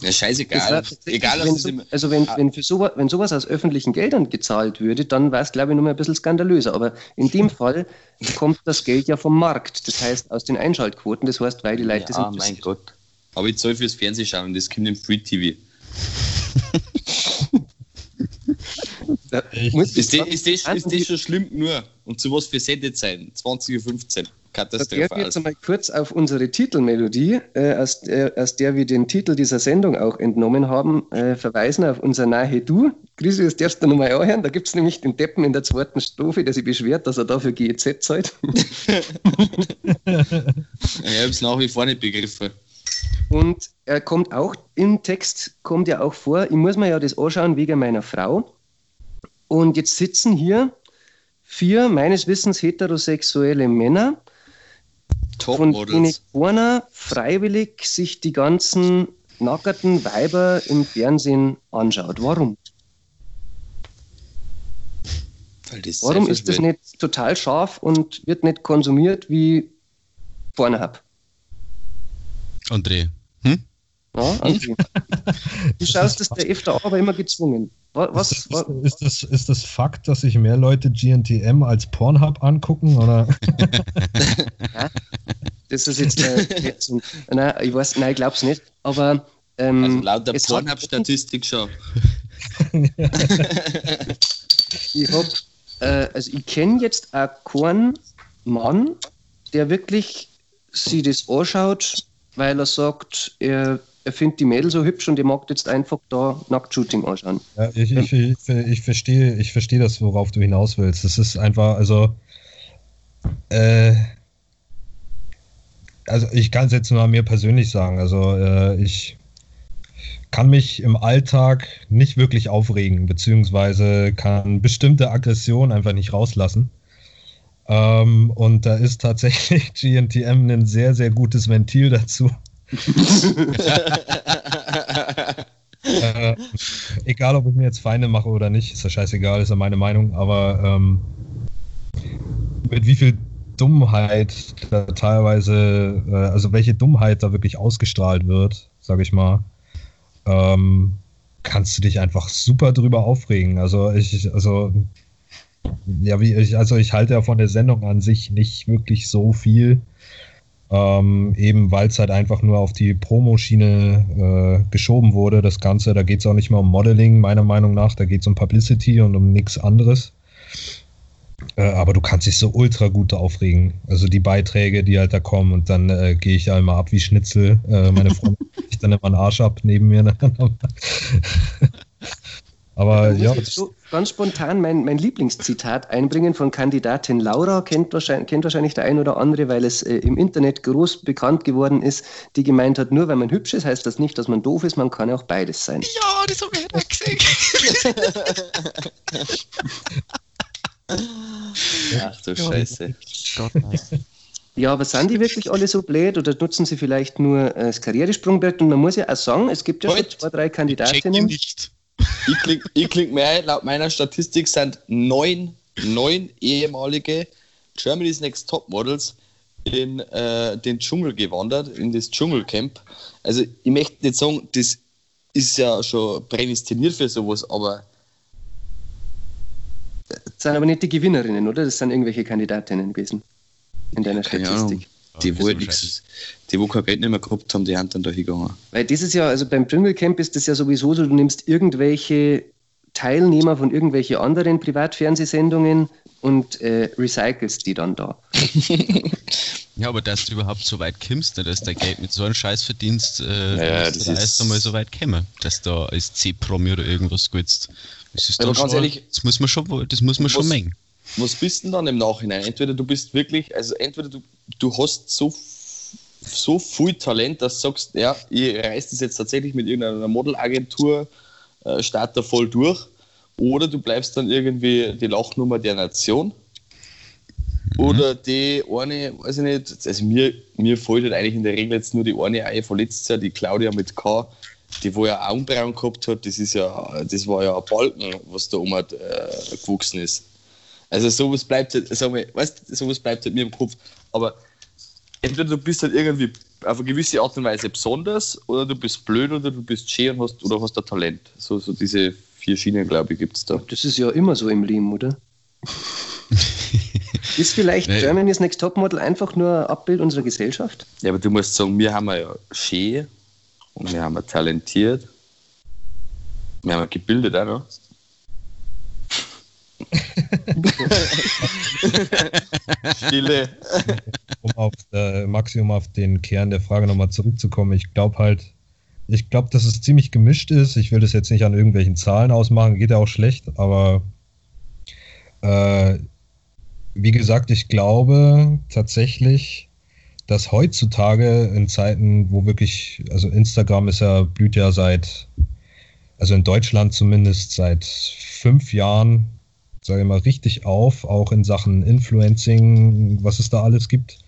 Ja, scheißegal. Egal,
wenn so, also wenn, ah. wenn, für sowas, wenn sowas aus öffentlichen Geldern gezahlt würde, dann wäre es, glaube ich, noch mal ein bisschen skandalöser. Aber in dem *laughs* Fall kommt das Geld ja vom Markt. Das heißt, aus den Einschaltquoten. Das heißt, weil die Leute
ja, sind. mein Gott. Aber ich zahle fürs Fernsehschauen, das kommt im Free TV. *laughs* ist, das, ist, das, ist das schon schlimm nur? Und zu was für Sendezeit? 20.15 Uhr.
Katastrophal. Da jetzt einmal kurz auf unsere Titelmelodie, äh, aus, äh, aus, der wir den Titel dieser Sendung auch entnommen haben, äh, verweisen auf unser Nahe Du. Grüße, das darfst du nochmal anhören. Da gibt es nämlich den Deppen in der zweiten Strophe, der sich beschwert, dass er dafür GEZ zahlt. *laughs*
ich habe es nach wie vor nicht begriffen.
Und er kommt auch im Text, kommt ja auch vor, ich muss mir ja das anschauen wegen meiner Frau. Und jetzt sitzen hier vier meines Wissens heterosexuelle Männer, von denen keiner freiwillig sich die ganzen nackerten Weiber im Fernsehen anschaut. Warum? Warum ist das nicht total scharf und wird nicht konsumiert wie Pornhub?
André.
Ja, André. *laughs* du schaust es der öfter aber immer gezwungen.
Was, ist, das, ist, das, ist das Fakt, dass sich mehr Leute GNTM als Pornhub angucken? Oder? *laughs* *laughs*
ja, das ist jetzt, äh, nein, ich weiß, nein, ich glaube es nicht. Aber ähm,
also laut der Pornhub-Statistik schon.
ich habe, äh, also ich kenne jetzt auch keinen Mann, der wirklich sie das anschaut, weil er sagt, er, er findet die Mädel so hübsch und er mag jetzt einfach da Nacktshooting anschauen.
Ja, ich, ich, ich, ich, verstehe, ich verstehe das, worauf du hinaus willst. Das ist einfach, also, äh, also ich kann es jetzt nur an mir persönlich sagen. Also äh, ich kann mich im Alltag nicht wirklich aufregen, beziehungsweise kann bestimmte Aggressionen einfach nicht rauslassen. Ähm, und da ist tatsächlich *laughs* GNTM ein sehr, sehr gutes Ventil dazu. Äh, egal, ob ich mir jetzt Feinde mache oder nicht, ist ja scheißegal, ist ja meine Meinung, aber ähm, mit wie viel Dummheit da teilweise, äh, also welche Dummheit da wirklich ausgestrahlt wird, sage ich mal, ähm, kannst du dich einfach super drüber aufregen. Also ich, also ja, wie ich, also ich halte ja von der Sendung an sich nicht wirklich so viel. Ähm, eben weil es halt einfach nur auf die Promoschiene äh, geschoben wurde, das Ganze. Da geht es auch nicht mehr um Modeling, meiner Meinung nach. Da geht es um Publicity und um nichts anderes. Äh, aber du kannst dich so ultra gut aufregen. Also die Beiträge, die halt da kommen und dann äh, gehe ich einmal ab wie Schnitzel. Äh, meine Freundin *laughs* ich dann immer einen Arsch ab neben mir. *laughs* *laughs* aber ja.
So ganz spontan mein, mein Lieblingszitat einbringen von Kandidatin Laura, kennt wahrscheinlich, kennt wahrscheinlich der ein oder andere, weil es äh, im Internet groß bekannt geworden ist, die gemeint hat, nur wenn man hübsch ist, heißt das nicht, dass man doof ist, man kann ja auch beides sein.
Ja, das habe ich gesehen. *laughs*
Ach du Scheiße.
Ja, aber sind die wirklich alle so blöd oder nutzen sie vielleicht nur äh, das Karrieresprungbrett? Und man muss ja auch sagen, es gibt ja schon zwei, drei Kandidatinnen.
Ich klinge ich kling mir laut meiner Statistik sind neun, neun ehemalige Germany's Next Top Models in äh, den Dschungel gewandert, in das Dschungelcamp. Also ich möchte nicht sagen, das ist ja schon prädestiniert für sowas, aber
das sind aber nicht die Gewinnerinnen, oder? Das sind irgendwelche Kandidatinnen gewesen in deiner
Keine
Statistik.
Die, wo nix, die, wo kein Geld nicht mehr gehabt haben, die haben dann da hingegangen.
Weil dieses Jahr, also beim Dschungelcamp ist das ja sowieso so, du nimmst irgendwelche Teilnehmer von irgendwelchen anderen Privatfernsehsendungen und äh, recycelst die dann da. *laughs*
ja, aber dass du überhaupt so weit kommst, ne, dass der Geld mit so einem Scheiß verdienst, äh,
ja, das
da erst einmal so weit kommen, dass da als C-Promi oder irgendwas gutst. Das ist
also ganz ehrlich,
das muss man schon, das muss man was, schon mengen.
Was bist denn dann im Nachhinein? Entweder du bist wirklich, also entweder du, du hast so, so viel Talent, dass du sagst, ja, ich reiß das jetzt tatsächlich mit irgendeiner Modelagentur, äh, starte da voll durch, oder du bleibst dann irgendwie die Lachnummer der Nation. Mhm. Oder die eine, weiß ich nicht, also mir, mir fällt halt eigentlich in der Regel jetzt nur die eine ein von letztes Jahr, die Claudia mit K, die wo ja Augenbrauen gehabt hat, das ist ja, das war ja ein Balken, was da um äh, gewachsen ist. Also sowas bleibt halt, sagen wir, weißt, sowas bleibt halt mir im Kopf. Aber entweder du bist halt irgendwie auf eine gewisse Art und Weise besonders, oder du bist blöd, oder du bist schön und hast, oder hast ein Talent. So, so diese vier Schienen, glaube ich, gibt es da.
Das ist ja immer so im Leben, oder? *laughs* ist vielleicht nee. Germany's Next Topmodel einfach nur ein Abbild unserer Gesellschaft?
Ja, aber du musst sagen, wir haben ja schön und wir haben talentiert. Wir haben gebildet auch noch. *laughs* Stille.
Um auf äh, Maximum auf den Kern der Frage nochmal zurückzukommen, ich glaube halt, ich glaube, dass es ziemlich gemischt ist. Ich will das jetzt nicht an irgendwelchen Zahlen ausmachen, geht ja auch schlecht, aber äh, wie gesagt, ich glaube tatsächlich, dass heutzutage in Zeiten, wo wirklich, also Instagram ist ja, blüht ja seit, also in Deutschland zumindest seit fünf Jahren sage ich mal, richtig auf, auch in Sachen Influencing, was es da alles gibt.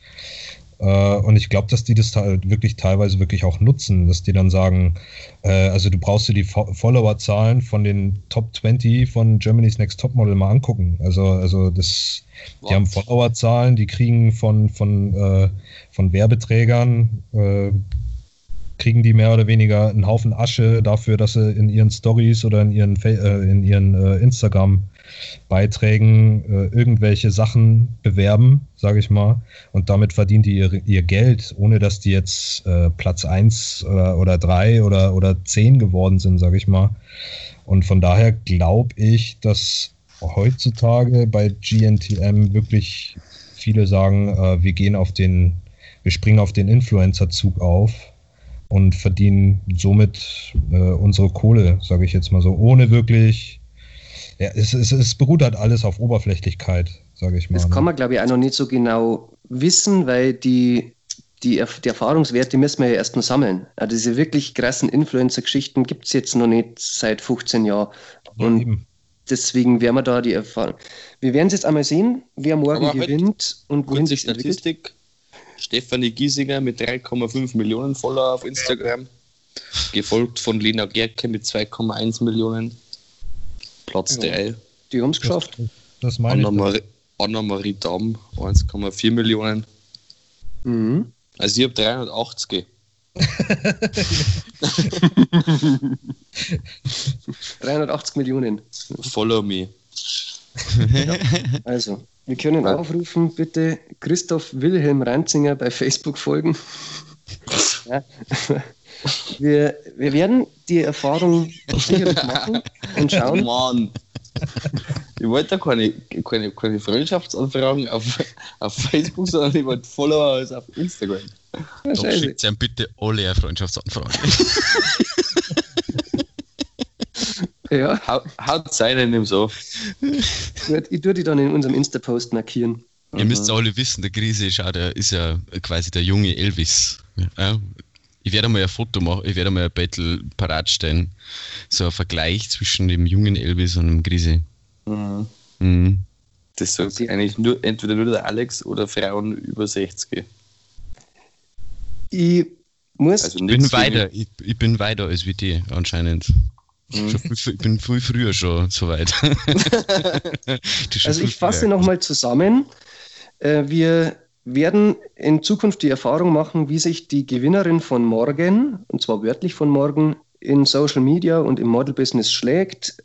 Äh, und ich glaube, dass die das halt wirklich teilweise wirklich auch nutzen, dass die dann sagen, äh, also du brauchst dir die Fo Followerzahlen von den Top 20 von Germany's Next Topmodel mal angucken. Also, also das, What? die haben Followerzahlen, die kriegen von, von, äh, von Werbeträgern äh, kriegen die mehr oder weniger einen Haufen Asche dafür, dass sie in ihren Stories oder in ihren, äh, in ihren äh, Instagram Beiträgen äh, irgendwelche Sachen bewerben, sage ich mal, und damit verdienen die ihr, ihr Geld, ohne dass die jetzt äh, Platz 1 oder, oder 3 oder, oder 10 geworden sind, sage ich mal. Und von daher glaube ich, dass heutzutage bei GNTM wirklich viele sagen, äh, wir gehen auf den wir springen auf den Influencer-Zug auf und verdienen somit äh, unsere Kohle, sage ich jetzt mal so, ohne wirklich. Ja, es, es, es beruht halt alles auf Oberflächlichkeit, sage ich mal.
Das kann ne? man, glaube ich, auch noch nicht so genau wissen, weil die, die, die Erfahrungswerte müssen wir ja erst noch sammeln. Also diese wirklich krassen Influencer-Geschichten gibt es jetzt noch nicht seit 15 Jahren. Und ja, deswegen werden wir da die Erfahrung. Wir werden es jetzt einmal sehen, wer morgen Aber gewinnt und
wohin sich Statistik. Entwickelt. Stefanie Giesinger mit 3,5 Millionen Follower auf Instagram, gefolgt von Lena Gerke mit 2,1 Millionen. Platz 3. Ja,
die haben es geschafft.
Das, das Anna-Marie Anna Damm 1,4 Millionen. Mhm. Also ich habe 380.
380 Millionen.
Follow me.
Ja, also, wir können ja. aufrufen, bitte Christoph Wilhelm Ranzinger bei Facebook folgen. *laughs* ja. Wir, wir werden die Erfahrung sicherlich *laughs* machen und schauen.
Mann. Ich wollte da keine, keine, keine Freundschaftsanfragen auf, auf Facebook, sondern ich wollte Follower als auf Instagram.
Doch schickt ihm bitte alle eine Freundschaftsanfragen. *laughs*
Ja. Haut seinen ihm so.
Ich tue die dann in unserem Insta-Post markieren.
Ihr müsst alle wissen, der Krise ist, der, ist ja quasi der junge Elvis. Ja, ich werde mal ein Foto machen, ich werde mal ein Battle parat stellen. So ein Vergleich zwischen dem jungen Elvis und dem Krise. Mhm.
Mhm. Das sagt eigentlich nur, entweder nur der Alex oder Frauen über 60.
Ich muss.
Also ich bin weiter, ich, ich, bin weiter als wie die anscheinend. Mhm. ich bin viel früher schon so weit. *laughs* *laughs*
also ich fasse nochmal zusammen. Äh, wir werden in Zukunft die Erfahrung machen, wie sich die Gewinnerin von morgen, und zwar wörtlich von morgen, in Social Media und im Model Business schlägt.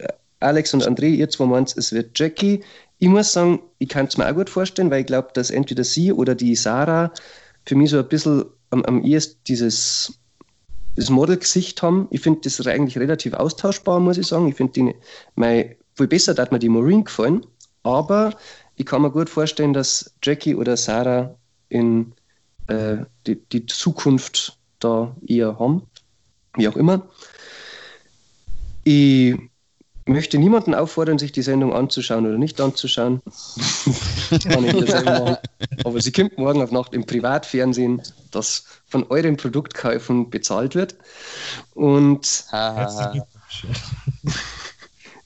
Alex und André, ihr zwei meint, es wird Jackie. Ich muss sagen, ich kann es mir auch gut vorstellen, weil ich glaube, dass entweder sie oder die Sarah für mich so ein bisschen am, am ehesten dieses das Model-Gesicht haben. Ich finde das eigentlich relativ austauschbar, muss ich sagen. Ich finde die viel besser, dass mir die Marine gefallen. Aber ich kann mir gut vorstellen, dass Jackie oder Sarah in äh, die, die Zukunft da eher haben. Wie auch immer. Ich möchte niemanden auffordern, sich die Sendung anzuschauen oder nicht anzuschauen. *laughs* Aber sie kommt morgen auf Nacht im Privatfernsehen, das von euren Produktkäufen bezahlt wird. Und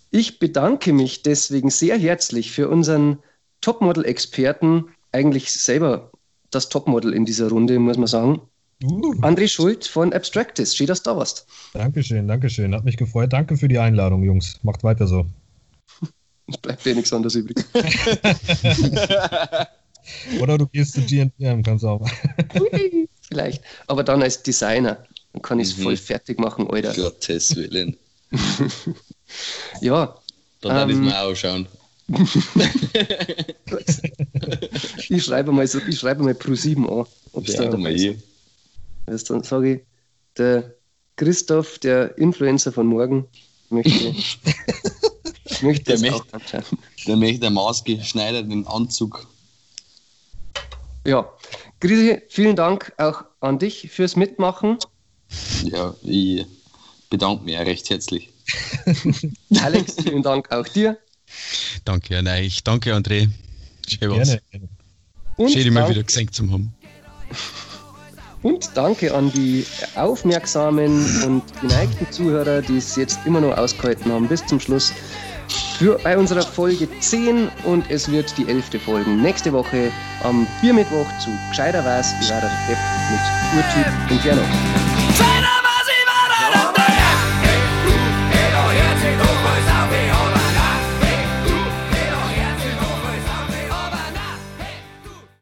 ich bedanke mich deswegen sehr herzlich für unseren Topmodel-Experten, eigentlich selber das Topmodel in dieser Runde, muss man sagen. Uh. André Schuld von Abstractis. Schön, dass du da warst.
Dankeschön, Dankeschön. Hat mich gefreut. Danke für die Einladung, Jungs. Macht weiter so.
Es *laughs* bleibt dir nichts anderes übrig. *laughs*
Oder du gehst zu GNM, kannst du auch. *laughs*
Vielleicht. Aber dann als Designer. Dann kann ich es mhm. voll fertig machen, Alter.
Gottes Willen.
ja.
Dann ähm, ich mal ausschauen.
Ich schreibe mal so, ich schreibe mal Pro 7 an.
Ob's ja, da mal hier.
Also dann sage ich, der Christoph, der Influencer von morgen, möchte, *laughs* möchte
der möchte, Der möchte einen maßgeschneiderten Anzug.
Ja, Grisi, vielen Dank auch an dich fürs Mitmachen.
Ja, ich bedanke mich recht herzlich. *laughs*
Alex, vielen Dank auch dir.
Danke an euch. Danke, André. Schön was. Schön, dich mal wieder gesehen zu haben.
Und danke an die aufmerksamen und geneigten Zuhörer, die es jetzt immer noch ausgehalten haben bis zum Schluss. Für bei unserer Folge 10 und es wird die 11. Folge nächste Woche am Biermittwoch zu Gescheiter weiß, wie war der Depp mit Urtyp und Gernot.